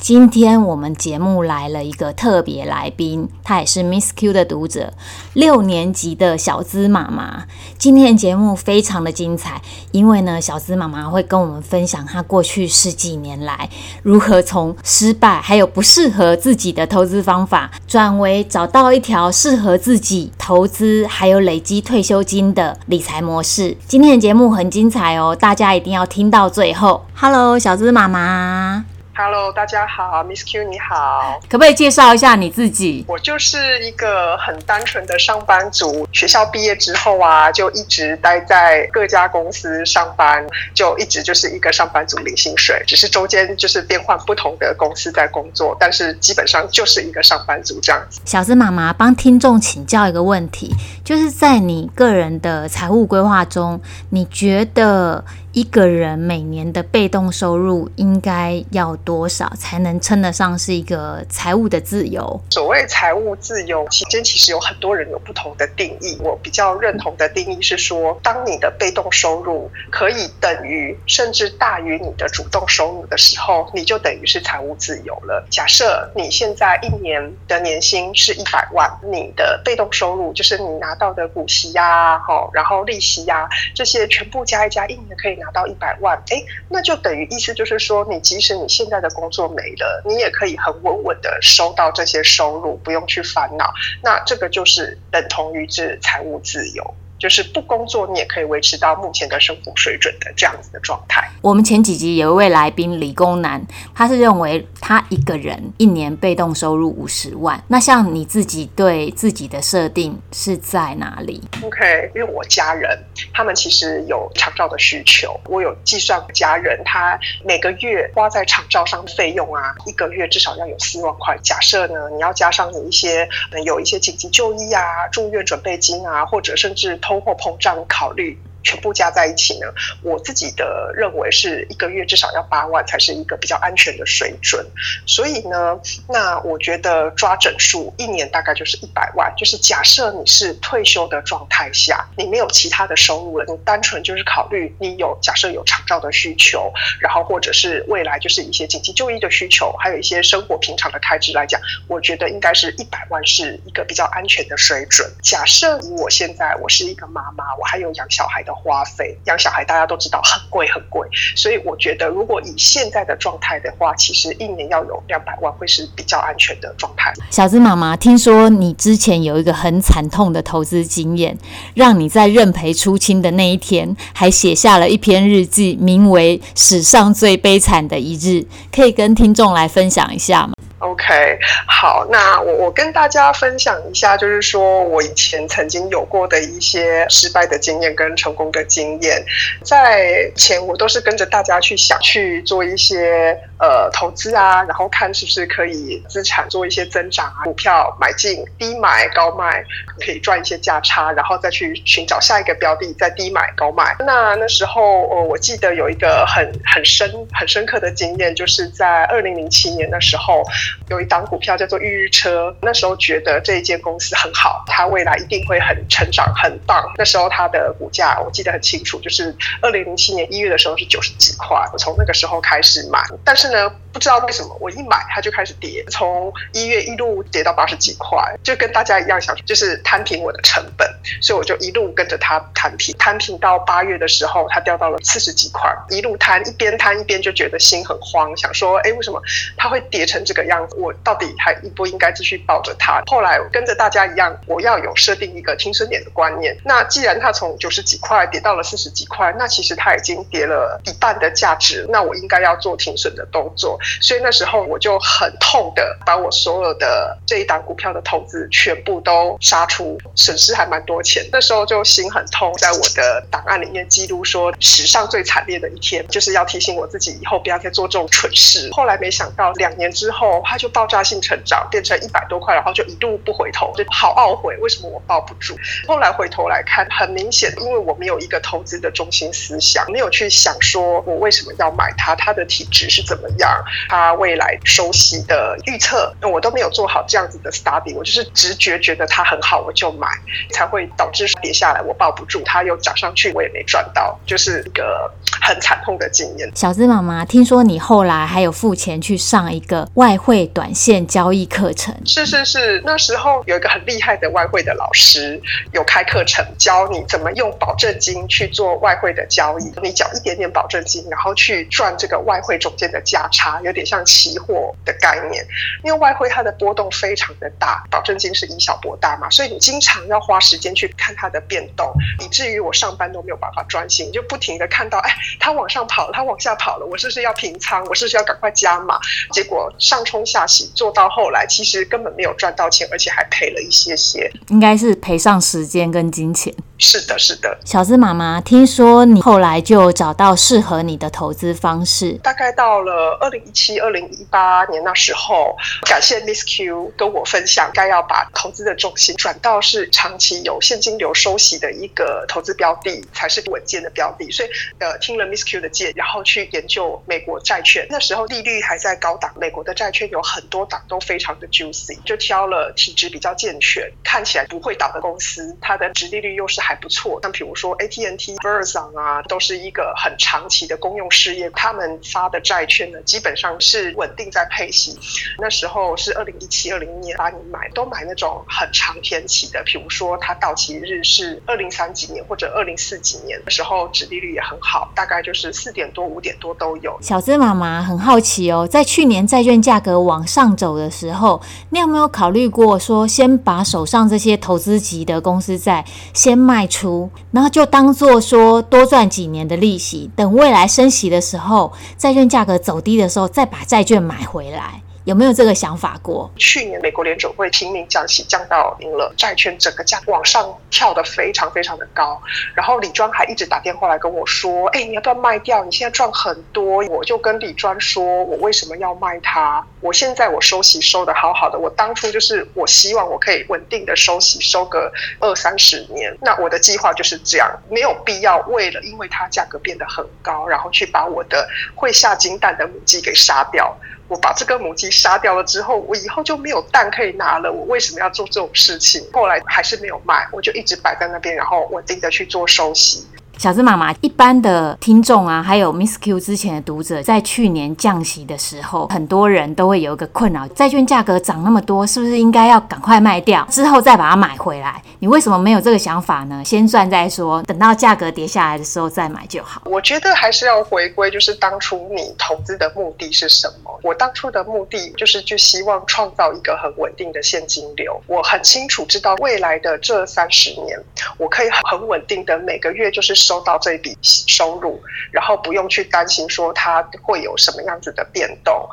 今天我们节目来了一个特别来宾，他也是 Miss Q 的读者，六年级的小资妈妈。今天的节目非常的精彩，因为呢，小资妈妈会跟我们分享她过去十几年来如何从失败还有不适合自己的投资方法，转为找到一条适合自己投资还有累积退休金的理财模式。今天的节目很精彩哦，大家一定要听到最后。Hello，小资妈妈。Hello，大家好，Miss Q 你好，可不可以介绍一下你自己？我就是一个很单纯的上班族，学校毕业之后啊，就一直待在各家公司上班，就一直就是一个上班族领薪水，只是中间就是变换不同的公司在工作，但是基本上就是一个上班族这样子。小资妈妈帮听众请教一个问题，就是在你个人的财务规划中，你觉得？一个人每年的被动收入应该要多少才能称得上是一个财务的自由？所谓财务自由，期间其实有很多人有不同的定义。我比较认同的定义是说，当你的被动收入可以等于甚至大于你的主动收入的时候，你就等于是财务自由了。假设你现在一年的年薪是一百万，你的被动收入就是你拿到的股息呀、啊，然后利息呀、啊，这些全部加一加，一年可以。拿到一百万，诶，那就等于意思就是说，你即使你现在的工作没了，你也可以很稳稳的收到这些收入，不用去烦恼。那这个就是等同于是财务自由。就是不工作，你也可以维持到目前的生活水准的这样子的状态。我们前几集有一位来宾理工男，他是认为他一个人一年被动收入五十万。那像你自己对自己的设定是在哪里？OK，因为我家人他们其实有长照的需求，我有计算家人他每个月花在长照上的费用啊，一个月至少要有四万块。假设呢，你要加上你一些有一些紧急就医啊、住院准备金啊，或者甚至。通货膨胀考虑。全部加在一起呢，我自己的认为是一个月至少要八万才是一个比较安全的水准。所以呢，那我觉得抓整数一年大概就是一百万。就是假设你是退休的状态下，你没有其他的收入了，你单纯就是考虑你有假设有长照的需求，然后或者是未来就是一些紧急就医的需求，还有一些生活平常的开支来讲，我觉得应该是一百万是一个比较安全的水准。假设我现在我是一个妈妈，我还有养小孩的。花费养小孩，大家都知道很贵很贵，所以我觉得如果以现在的状态的话，其实一年要有两百万会是比较安全的状态。小资妈妈，听说你之前有一个很惨痛的投资经验，让你在认赔出清的那一天，还写下了一篇日记，名为《史上最悲惨的一日》，可以跟听众来分享一下吗？OK，好，那我我跟大家分享一下，就是说我以前曾经有过的一些失败的经验跟成功的经验，在前我都是跟着大家去想去做一些呃投资啊，然后看是不是可以资产做一些增长啊，股票买进低买高卖可以赚一些价差，然后再去寻找下一个标的再低买高卖。那那时候呃我记得有一个很很深很深刻的经验，就是在二零零七年的时候。有一档股票叫做裕日车，那时候觉得这一间公司很好，它未来一定会很成长很棒。那时候它的股价我记得很清楚，就是二零零七年一月的时候是九十几块，我从那个时候开始买，但是呢，不知道为什么我一买它就开始跌，从一月一路跌到八十几块，就跟大家一样想就是摊平我的成本，所以我就一路跟着它摊平，摊平到八月的时候它掉到了四十几块，一路摊一边摊一边就觉得心很慌，想说哎为什么它会跌成这个样子？我到底还应不应该继续抱着它？后来跟着大家一样，我要有设定一个停损点的观念。那既然它从九十几块跌到了四十几块，那其实它已经跌了一半的价值，那我应该要做停损的动作。所以那时候我就很痛的把我所有的这一档股票的投资全部都杀出，损失还蛮多钱。那时候就心很痛，在我的档案里面记录说，史上最惨烈的一天，就是要提醒我自己以后不要再做这种蠢事。后来没想到两年之后，它就爆炸性成长，变成一百多块，然后就一路不回头，就好懊悔，为什么我抱不住？后来回头来看，很明显，因为我没有一个投资的中心思想，没有去想说我为什么要买它，它的体质是怎么样，它未来收息的预测，我都没有做好这样子的 study，我就是直觉觉得它很好，我就买，才会导致跌下来我抱不住，它又涨上去我也没赚到，就是一个很惨痛的经验。小资妈妈，听说你后来还有付钱去上一个外汇短线交易课程？是是是，那时候有一个很厉害的外汇的老师有开课程，教你怎么用保证金去做外汇的交易，你缴一点点保证金，然后去赚这个外汇中间的价差，有点像期货的概念。因为外汇它的波动非常的大，保证金是以小博大嘛，所以你经常要花时间去看它的变动，以至于我上班都没有办法专心，就不停的看到，哎，它往上跑了，它往下跑了，我是不是要平仓？我是不是要赶快加码？结果上冲下洗做到后来，其实根本没有赚到钱，而且还赔了一些些，应该是赔上时间跟金钱。是的，是的。小资妈妈，听说你后来就找到适合你的投资方式。大概到了二零一七、二零一八年那时候，感谢 Miss Q 跟我分享，该要把投资的重心转到是长期有现金流收息的一个投资标的，才是稳健的标的。所以，呃，听了 Miss Q 的建议，然后去研究美国债券。那时候利率还在高档，美国的债券有很多档都非常的 juicy，就挑了体质比较健全、看起来不会倒的公司，它的值利率又是还不错，像比如说 AT&T、Verizon 啊，都是一个很长期的公用事业，他们发的债券呢，基本上是稳定在配息。那时候是二零一七、二零一年，把你买都买那种很长天期的，比如说它到期日是二零三几年或者二零四几年的时候，殖利率也很好，大概就是四点多、五点多都有。小资妈妈很好奇哦，在去年债券价格往上走的时候，你有没有考虑过说，先把手上这些投资级的公司债先卖卖出，然后就当做说多赚几年的利息，等未来升息的时候，债券价格走低的时候，再把债券买回来。有没有这个想法过？去年美国联准会拼命降息，降到零了，债券整个价往上跳得非常非常的高。然后李庄还一直打电话来跟我说：“哎，你要不要卖掉？你现在赚很多。”我就跟李庄说：“我为什么要卖它？我现在我收息收得好好的，我当初就是我希望我可以稳定的收息，收个二三十年。那我的计划就是这样，没有必要为了因为它价格变得很高，然后去把我的会下金蛋的母鸡给杀掉。”我把这个母鸡杀掉了之后，我以后就没有蛋可以拿了。我为什么要做这种事情？后来还是没有卖，我就一直摆在那边，然后稳定的去做收息。小资妈妈，一般的听众啊，还有 Miss Q 之前的读者，在去年降息的时候，很多人都会有一个困扰：债券价格涨那么多，是不是应该要赶快卖掉，之后再把它买回来？你为什么没有这个想法呢？先赚再说，等到价格跌下来的时候再买就好。我觉得还是要回归，就是当初你投资的目的是什么？我当初的目的就是就希望创造一个很稳定的现金流。我很清楚知道未来的这三十年，我可以很稳定的每个月就是。收到这笔收入，然后不用去担心说它会有什么样子的变动。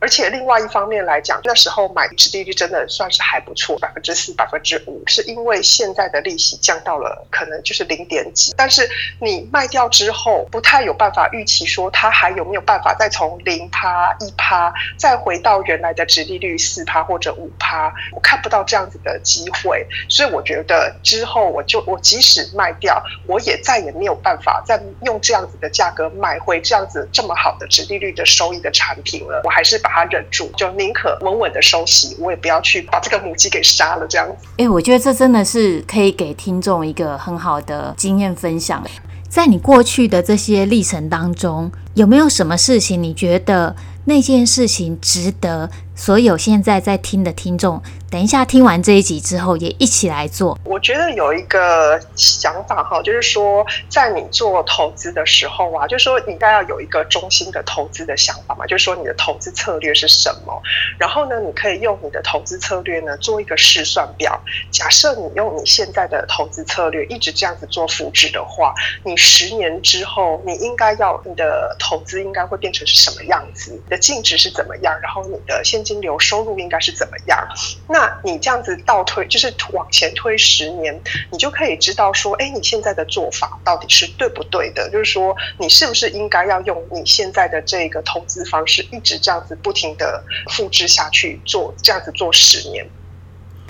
而且另外一方面来讲，那时候买殖利率真的算是还不错，百分之四、百分之五，是因为现在的利息降到了可能就是零点几。但是你卖掉之后，不太有办法预期说它还有没有办法再从零趴、一趴再回到原来的殖利率四趴或者五趴，我看不到这样子的机会。所以我觉得之后我就我即使卖掉，我也再也没有办法再用这样子的价格买回这样子这么好的殖利率的收益的产品了。我还是把。他忍住，就宁可稳稳的收息，我也不要去把这个母鸡给杀了。这样子，哎、我觉得这真的是可以给听众一个很好的经验分享。在你过去的这些历程当中，有没有什么事情你觉得那件事情值得所有现在在听的听众，等一下听完这一集之后，也一起来做。我觉得有一个想法哈，就是说，在你做投资的时候啊，就是说你应该要有一个中心的投资的想法嘛，就是说你的投资策略是什么。然后呢，你可以用你的投资策略呢做一个试算表。假设你用你现在的投资策略一直这样子做复制的话，你十年之后，你应该要你的投资应该会变成是什么样子？你的净值是怎么样？然后你的现金流收入应该是怎么样？那你这样子倒推，就是往前推十年，你就可以知道说，哎，你现在的做法到底是对不对的？就是说，你是不是应该要用你现在的这个投资方式，一直这样子不停的复制下去做，这样子做十年。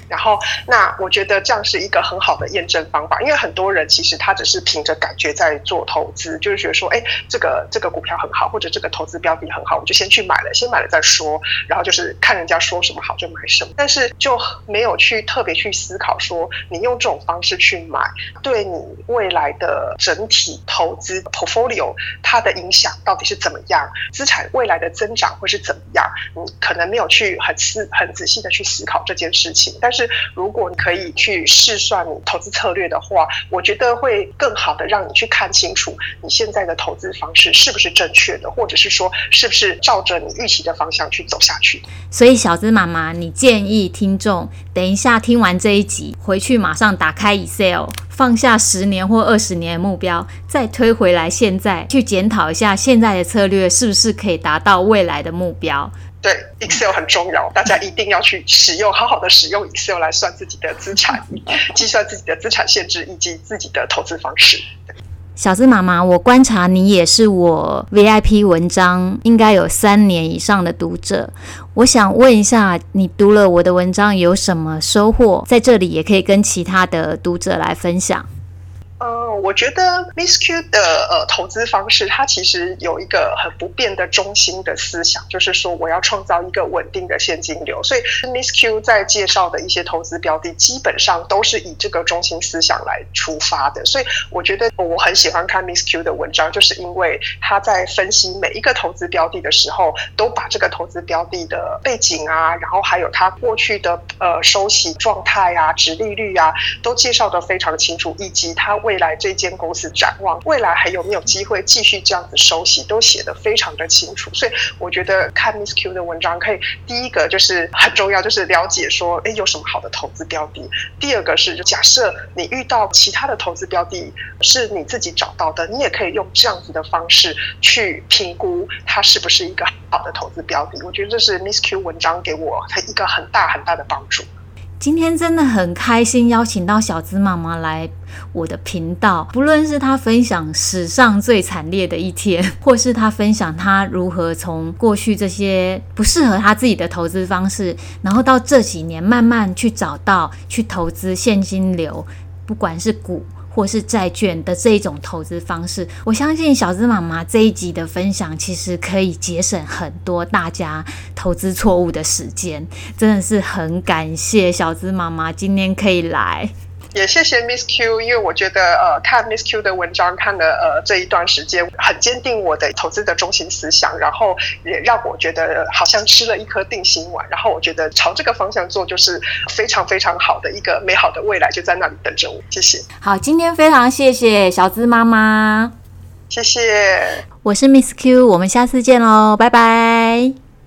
然后，那我觉得这样是一个很好的验证方法，因为很多人其实他只是凭着感觉在做投资，就是觉得说，哎，这个这个股票很好，或者这个投资标的很好，我就先去买了，先买了再说。然后就是看人家说什么好就买什么，但是就没有去特别去思考说，你用这种方式去买，对你未来的整体投资 portfolio 它的影响到底是怎么样，资产未来的增长会是怎么样？你可能没有去很思很仔细的去思考这件事情，但是。是，如果你可以去试算你投资策略的话，我觉得会更好的让你去看清楚你现在的投资方式是不是正确的，或者是说是不是照着你预期的方向去走下去。所以，小资妈妈，你建议听众等一下听完这一集，回去马上打开 Excel，放下十年或二十年的目标，再推回来，现在去检讨一下现在的策略是不是可以达到未来的目标。对，Excel 很重要，大家一定要去使用，好好的使用 Excel 来算自己的资产，计算自己的资产限制以及自己的投资方式。小资妈妈，我观察你也是我 VIP 文章应该有三年以上的读者，我想问一下，你读了我的文章有什么收获？在这里也可以跟其他的读者来分享。我觉得 Miss Q 的呃投资方式，它其实有一个很不变的中心的思想，就是说我要创造一个稳定的现金流。所以 Miss Q 在介绍的一些投资标的，基本上都是以这个中心思想来出发的。所以我觉得我很喜欢看 Miss Q 的文章，就是因为他在分析每一个投资标的的时候，都把这个投资标的的背景啊，然后还有他过去的呃收息状态啊、殖利率啊，都介绍得非常清楚，以及他。未来这这间公司展望，未来还有没有机会继续这样子收息，都写得非常的清楚。所以我觉得看 Miss Q 的文章，可以第一个就是很重要，就是了解说，哎，有什么好的投资标的。第二个是，就假设你遇到其他的投资标的，是你自己找到的，你也可以用这样子的方式去评估它是不是一个好的投资标的。我觉得这是 Miss Q 文章给我一个很大很大的帮助。今天真的很开心，邀请到小资妈妈来我的频道。不论是她分享史上最惨烈的一天，或是她分享她如何从过去这些不适合她自己的投资方式，然后到这几年慢慢去找到去投资现金流，不管是股。或是债券的这一种投资方式，我相信小资妈妈这一集的分享，其实可以节省很多大家投资错误的时间，真的是很感谢小资妈妈今天可以来。也谢谢 Miss Q，因为我觉得呃看 Miss Q 的文章看了呃这一段时间，很坚定我的投资的中心思想，然后也让我觉得好像吃了一颗定心丸，然后我觉得朝这个方向做就是非常非常好的一个美好的未来就在那里等着我。谢谢。好，今天非常谢谢小资妈妈，谢谢。我是 Miss Q，我们下次见喽，拜拜。